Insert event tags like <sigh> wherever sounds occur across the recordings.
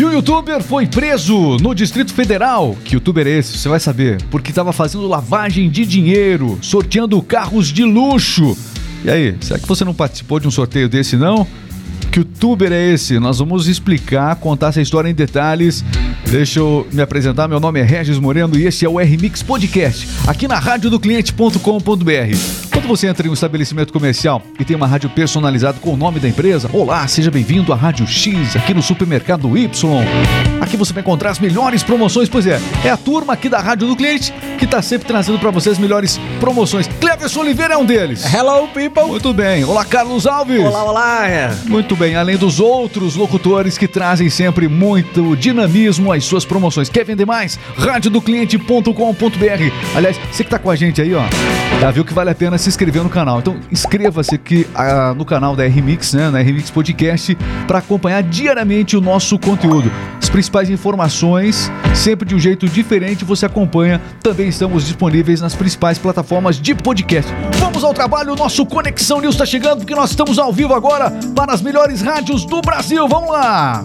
E o youtuber foi preso no Distrito Federal. Que youtuber é esse? Você vai saber. Porque estava fazendo lavagem de dinheiro, sorteando carros de luxo. E aí, será que você não participou de um sorteio desse não? Que youtuber é esse? Nós vamos explicar, contar essa história em detalhes. Deixa eu me apresentar. Meu nome é Regis Moreno e esse é o R-Mix Podcast, aqui na radiodocliente.com.br. Quando você entra em um estabelecimento comercial e tem uma rádio personalizada com o nome da empresa, olá, seja bem-vindo à Rádio X, aqui no Supermercado Y. Aqui você vai encontrar as melhores promoções, pois é, é a turma aqui da Rádio do Cliente que está sempre trazendo para você as melhores promoções. Cleverson Oliveira é um deles. Hello, people! Muito bem. Olá, Carlos Alves. Olá, olá! Muito bem, além dos outros locutores que trazem sempre muito dinamismo às suas promoções. Quer vender mais? radiodocliente.com.br. Aliás, você que está com a gente aí, ó, já viu que vale a pena se inscrever no canal. Então, inscreva-se aqui ah, no canal da RMix, né, na RMix Podcast, para acompanhar diariamente o nosso conteúdo. As principais informações, sempre de um jeito diferente, você acompanha. Também estamos disponíveis nas principais plataformas de podcast. Vamos ao trabalho, o nosso Conexão News está chegando, porque nós estamos ao vivo agora para as melhores rádios do Brasil. Vamos lá!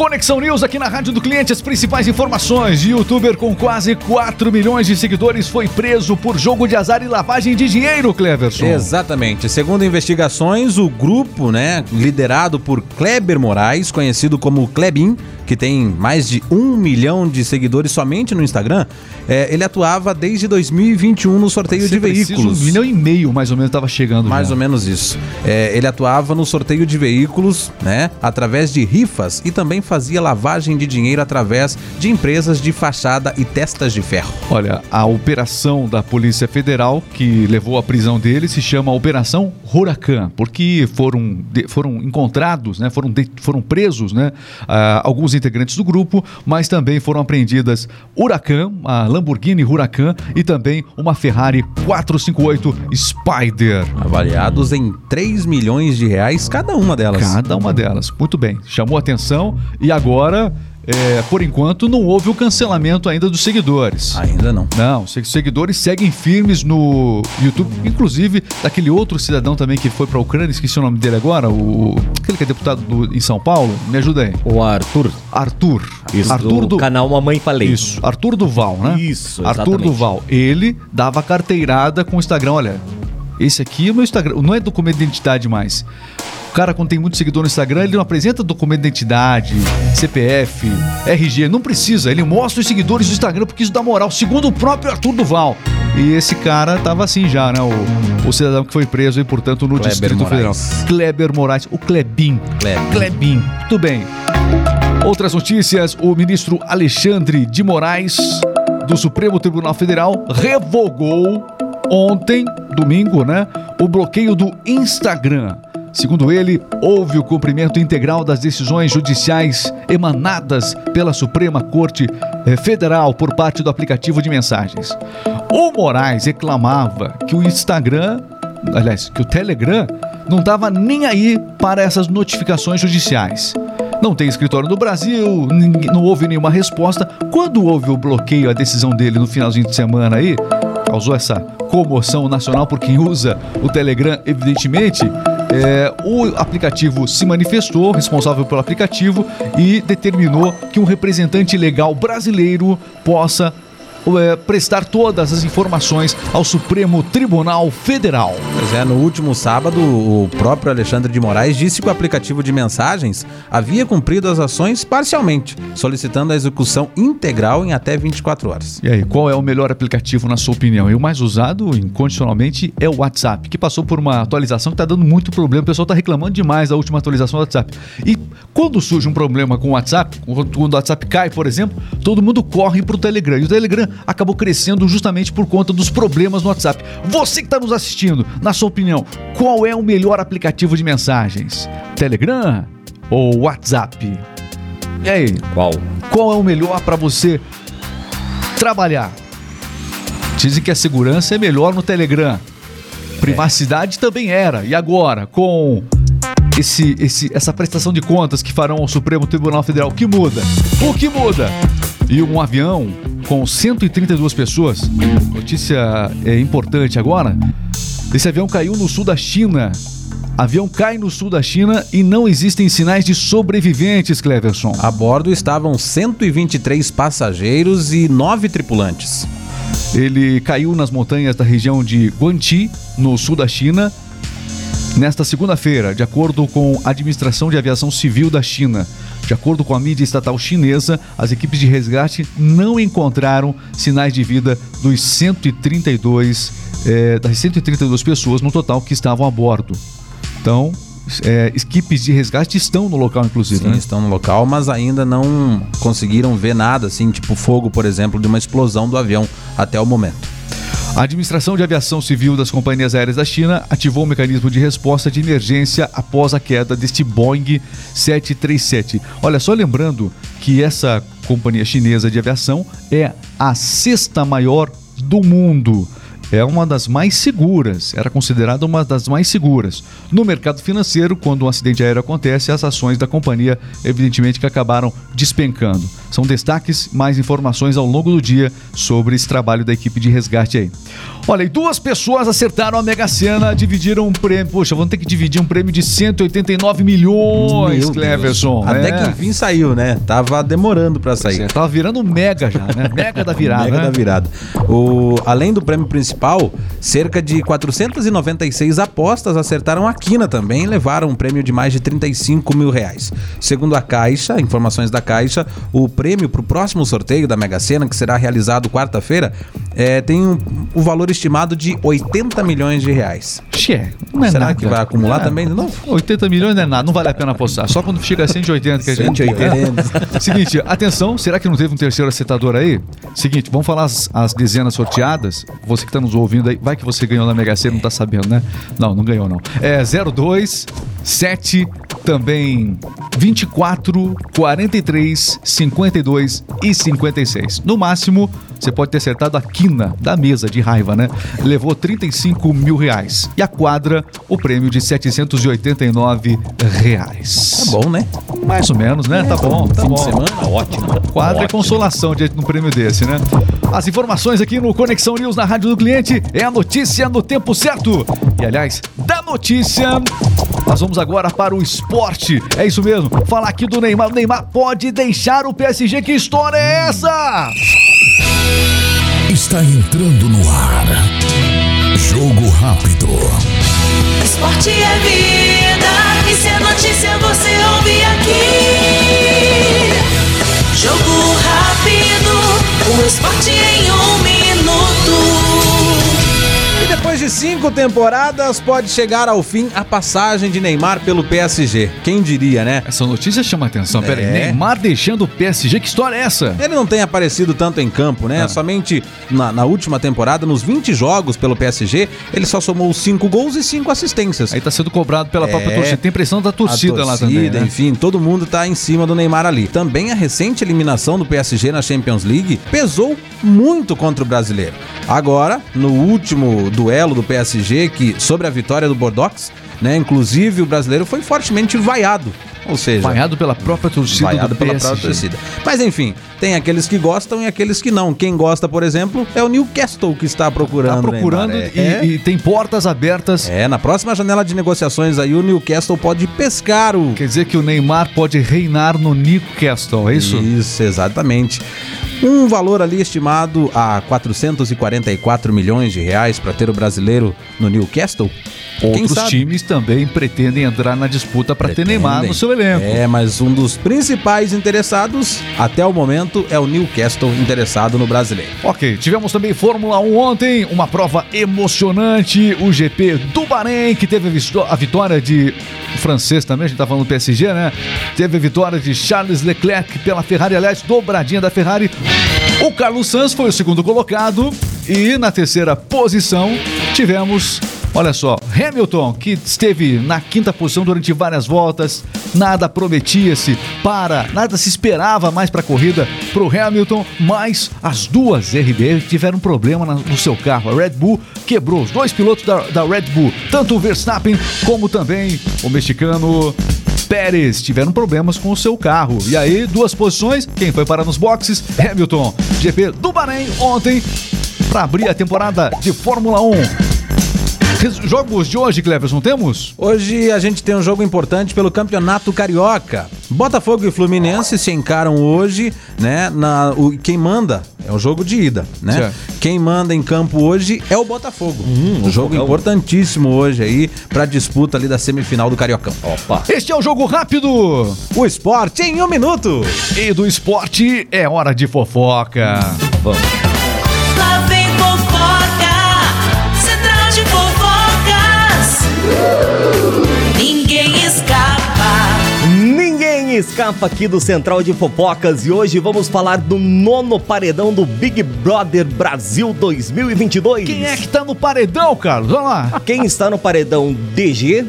Conexão News aqui na Rádio do Cliente, as principais informações. Youtuber com quase 4 milhões de seguidores foi preso por jogo de azar e lavagem de dinheiro, Cleverson. Exatamente. Segundo investigações, o grupo, né, liderado por Kleber Moraes, conhecido como Klebin, que tem mais de um milhão de seguidores somente no Instagram, é, ele atuava desde 2021 no sorteio de veículos. Um milhão e meio, mais ou menos, estava chegando. Mais já. ou menos isso. É, ele atuava no sorteio de veículos, né? Através de rifas e também fazia lavagem de dinheiro através de empresas de fachada e testas de ferro. Olha, a operação da Polícia Federal que levou à prisão dele se chama Operação Huracan, porque foram, de- foram encontrados, né, foram, de- foram presos né, ah, alguns integrantes do grupo, mas também foram apreendidas Huracan, a Lamborghini Huracan e também uma Ferrari 458 Spider. Avaliados em 3 milhões de reais cada uma delas. Cada uma delas. Muito bem. Chamou atenção e agora, é, por enquanto, não houve o cancelamento ainda dos seguidores. Ainda não. Não, os seguidores seguem firmes no YouTube, inclusive daquele outro cidadão também que foi para a Ucrânia, esqueci o nome dele agora, o aquele que é deputado do- em São Paulo, me ajuda aí. O Arthur. Arthur. Isso, Arthur do canal Mamãe Falei. Isso, Arthur Duval, né? Isso, Arthur exatamente. Duval. Ele dava carteirada com o Instagram, olha, esse aqui é o meu Instagram, não é documento de identidade mais. O cara, quando tem muito seguidor no Instagram, ele não apresenta documento de identidade, CPF, RG, não precisa. Ele mostra os seguidores do Instagram porque isso dá moral, segundo o próprio Arthur Duval. E esse cara tava assim já, né? O, o cidadão que foi preso aí, portanto, no Kleber Distrito Moraes. Federal. Kleber Moraes, o Klebin. Klebin. Klebin. Muito bem. Outras notícias: o ministro Alexandre de Moraes, do Supremo Tribunal Federal, revogou ontem, domingo, né, o bloqueio do Instagram. Segundo ele, houve o cumprimento integral das decisões judiciais emanadas pela Suprema Corte eh, Federal por parte do aplicativo de mensagens. O Moraes reclamava que o Instagram, aliás, que o Telegram não estava nem aí para essas notificações judiciais. Não tem escritório no Brasil, não houve nenhuma resposta. Quando houve o bloqueio, a decisão dele no finalzinho de semana aí, causou essa comoção nacional por quem usa o Telegram, evidentemente. É, o aplicativo se manifestou, responsável pelo aplicativo, e determinou que um representante legal brasileiro possa é, prestar todas as informações ao Supremo Tribunal Federal. Pois é, no último sábado, o próprio Alexandre de Moraes disse que o aplicativo de mensagens havia cumprido as ações parcialmente, solicitando a execução integral em até 24 horas. E aí, qual é o melhor aplicativo na sua opinião? E o mais usado incondicionalmente é o WhatsApp, que passou por uma atualização que está dando muito problema. O pessoal está reclamando demais da última atualização do WhatsApp. E quando surge um problema com o WhatsApp, quando o WhatsApp cai, por exemplo, todo mundo corre para o Telegram. E o Telegram acabou crescendo justamente por conta dos problemas no WhatsApp. Você que está nos assistindo, na sua opinião, qual é o melhor aplicativo de mensagens? Telegram ou WhatsApp? E aí, Qual? qual é o melhor para você trabalhar? Dizem que a segurança é melhor no Telegram. Privacidade também era. E agora, com esse, esse, essa prestação de contas que farão ao Supremo Tribunal Federal. O que muda? O que muda? E um avião com 132 pessoas. Notícia é importante agora. Esse avião caiu no sul da China. Avião cai no sul da China e não existem sinais de sobreviventes, Cleverson. A bordo estavam 123 passageiros e 9 tripulantes. Ele caiu nas montanhas da região de Guangxi, no sul da China, nesta segunda-feira, de acordo com a Administração de Aviação Civil da China. De acordo com a mídia estatal chinesa, as equipes de resgate não encontraram sinais de vida dos 132, eh, das 132 pessoas no total que estavam a bordo. Então, é, equipes de resgate estão no local, inclusive. Sim, né? estão no local, mas ainda não conseguiram ver nada, assim, tipo fogo, por exemplo, de uma explosão do avião até o momento. A Administração de Aviação Civil das Companhias Aéreas da China ativou o mecanismo de resposta de emergência após a queda deste Boeing 737. Olha, só lembrando que essa companhia chinesa de aviação é a sexta maior do mundo. É uma das mais seguras, era considerada uma das mais seguras. No mercado financeiro, quando um acidente aéreo acontece, as ações da companhia, evidentemente, que acabaram despencando. São destaques, mais informações ao longo do dia sobre esse trabalho da equipe de resgate aí. Olha, e duas pessoas acertaram a Mega Sena, dividiram um prêmio. Poxa, vão ter que dividir um prêmio de 189 milhões, Meu Deus. Cleverson. Até É. que enfim saiu, né? Tava demorando pra sair. Você tava virando um mega já, né? Mega da virada. Mega né? da virada. O, além do prêmio principal, cerca de 496 apostas acertaram a quina também e levaram um prêmio de mais de 35 mil reais. Segundo a Caixa, informações da Caixa, o prêmio para o próximo sorteio da Mega Sena, que será realizado quarta-feira, é, tem um, o valor estimado de 80 milhões de reais. Xê, não é Será nada. que vai acumular É. também novo? 80 milhões não é nada, não vale a pena apostar. Só quando chega a 180 que a gente 180. <laughs> Seguinte, atenção, será que não teve um terceiro acertador aí? Seguinte, vamos falar as, as dezenas sorteadas. Você que tá nos ouvindo aí, vai que você ganhou na Mega Sena, não tá sabendo, né? Não, não ganhou não. É 02, 7, também 24, 43, 52 e 56. No máximo, você pode ter acertado a quina da mesa de raiva, né? Levou 35 mil reais. E a quadra, o prêmio de 789 reais. Tá bom, né? Mais ou menos, né? Tá bom, tá Fim bom. de semana, ótimo. Quadra é consolação diante de um prêmio desse, né? As informações aqui no Conexão News na Rádio do Cliente é a notícia no tempo certo. E aliás, da notícia, nós vamos agora para o esporte. É isso mesmo. Falar aqui do Neymar. O Neymar pode deixar o PSG. Que história é essa? Está entrando no ar. Jogo rápido. Esporte é vida, e se é notícia de cinco temporadas, pode chegar ao fim a passagem de Neymar pelo PSG. Quem diria, né? Essa notícia chama atenção. Pera aí, É. Neymar deixando o PSG. Que história é essa? Ele não tem aparecido tanto em campo, né? Ah. Somente na, na última temporada, nos 20 jogos pelo PSG, ele só somou 5 gols e 5 assistências. Aí tá sendo cobrado pela própria É. torcida. Tem pressão da torcida, a lá também. torcida, né? enfim, todo mundo tá em cima do Neymar ali. Também a recente eliminação do PSG na Champions League pesou muito contra o brasileiro. Agora, no último duelo do PSG, que sobre a vitória do Bordeaux, né, inclusive o brasileiro foi fortemente vaiado. Ou seja, Vaiado pela própria torcida vaiado do pela própria torcida. Mas enfim, tem aqueles que gostam e aqueles que não. Quem gosta, por exemplo, é o Newcastle que está procurando. Tá procurando e, É. e tem portas abertas. É, na próxima janela de negociações aí o Newcastle pode pescar o Quer dizer que o Neymar pode reinar no Newcastle, é isso? Isso, exatamente. Um valor ali estimado a 444 milhões de reais para ter o brasileiro no Newcastle. Outros times também pretendem entrar na disputa para ter. Neymar no seu elenco. É, mas um dos principais interessados até o momento é o Newcastle interessado no brasileiro. Ok, tivemos também Fórmula 1 ontem, uma prova emocionante, o GP do Bahrein, que teve a vitória de francês também, a gente tá falando do PSG, né? Teve a vitória de Charles Leclerc pela Ferrari, aliás, dobradinha da Ferrari. O Carlos Sanz foi o segundo colocado e na terceira posição tivemos Olha só, Hamilton, que esteve na quinta posição durante várias voltas, nada prometia-se para, nada se esperava mais para a corrida para o Hamilton, mas as duas RB tiveram um problema no seu carro. A Red Bull quebrou os dois pilotos da, da Red Bull, tanto o Verstappen como também o mexicano Pérez tiveram problemas com o seu carro. E aí, duas posições, quem foi parar nos boxes? Hamilton, GP do Bahrein ontem, para abrir a temporada de Fórmula 1. Jogos de hoje, Cleverson, temos? Hoje a gente tem um jogo importante pelo Campeonato Carioca. Botafogo e Fluminense se encaram hoje, né? Na, o, quem manda é o jogo de ida, né? Certo. Quem manda em campo hoje é o Botafogo. um jogo fogão. importantíssimo hoje aí pra disputa ali da semifinal do Cariocão. Opa. Este é o Jogo Rápido O esporte em um minuto. e do esporte é hora de fofoca. Vamos. Escapa aqui do Central de Fofocas e hoje vamos falar do nono paredão do Big Brother Brasil 2022. Quem é que tá no paredão, Carlos? Vamos lá. Quem está no paredão DG,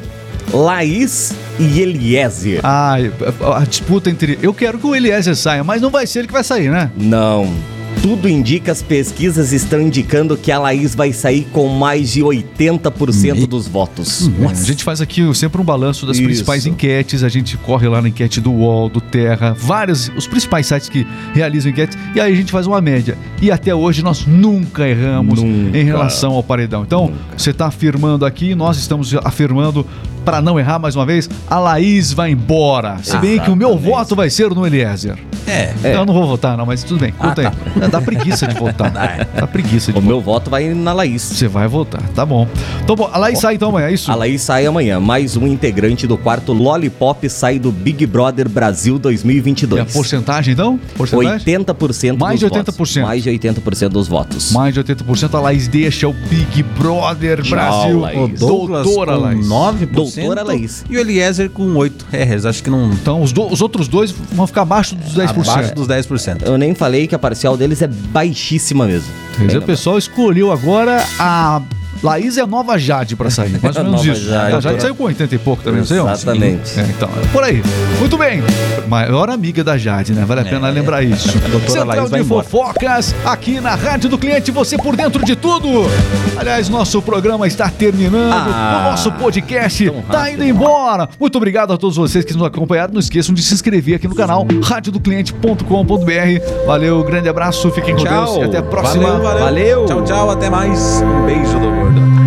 Laís e Eliezer? Ai, a disputa entre. Eu quero que o Eliezer saia, mas não vai ser ele que vai sair, né? Não. Tudo indica, as pesquisas estão indicando que a Laís vai sair com mais de 80% dos votos. É, a gente faz aqui sempre um balanço das Isso. principais enquetes, a gente corre lá na enquete do UOL, do Terra, vários, os principais sites que realizam enquetes, e aí a gente faz uma média. E até hoje nós nunca erramos Nunca. em relação ao paredão. Então, você está afirmando aqui, nós estamos afirmando, para não errar mais uma vez, a Laís vai embora. Se bem que o meu voto vai ser no Eliezer. É. Então, eu não vou votar, não, mas tudo bem, conta aí. Dá preguiça de votar. <laughs> Dá preguiça de O votar. meu voto vai na Laís. Você vai votar, tá bom. Então, bom, a Laís sai então amanhã, é isso? A Laís sai amanhã. Mais um integrante do quarto Lollipop sai do Big Brother Brasil E a 2022. porcentagem, então? Porcentagem? 80% Mais dos de 80%. votos. Mais de 80% dos votos. Mais de 80% a Laís deixa o Big Brother Brasil. Laís. Doutora com Laís. 9%. Doutora Laís. E o Eliezer com 8%. É, eles acho que não. Então os, do- os outros dois vão ficar abaixo dos 10%. Abaixo dos 10%. Eu nem falei que a parcial deles é baixíssima mesmo. Quer dizer, Bem o pessoal escolheu agora a. Laís é a nova Jade pra sair. Mais ou <laughs> menos isso. Jade. a Jade saiu com 80 e pouco também, não sei? Exatamente. É, então, é por aí. Muito bem. Maior amiga da Jade, né? Vale a pena lembrar isso. <laughs> Doutora Central Laís de fofocas, aqui na Rádio do Cliente, você por dentro de tudo. Aliás, nosso programa está terminando. Ah, o nosso podcast tá rápido. indo embora. Muito obrigado a todos vocês que nos acompanharam. Não esqueçam de se inscrever aqui no canal radiodocliente.com.br. Valeu, grande abraço, fiquem com Deus e até a próxima. Valeu, valeu. Valeu. Tchau, tchau. Até mais. Um beijo do Florida.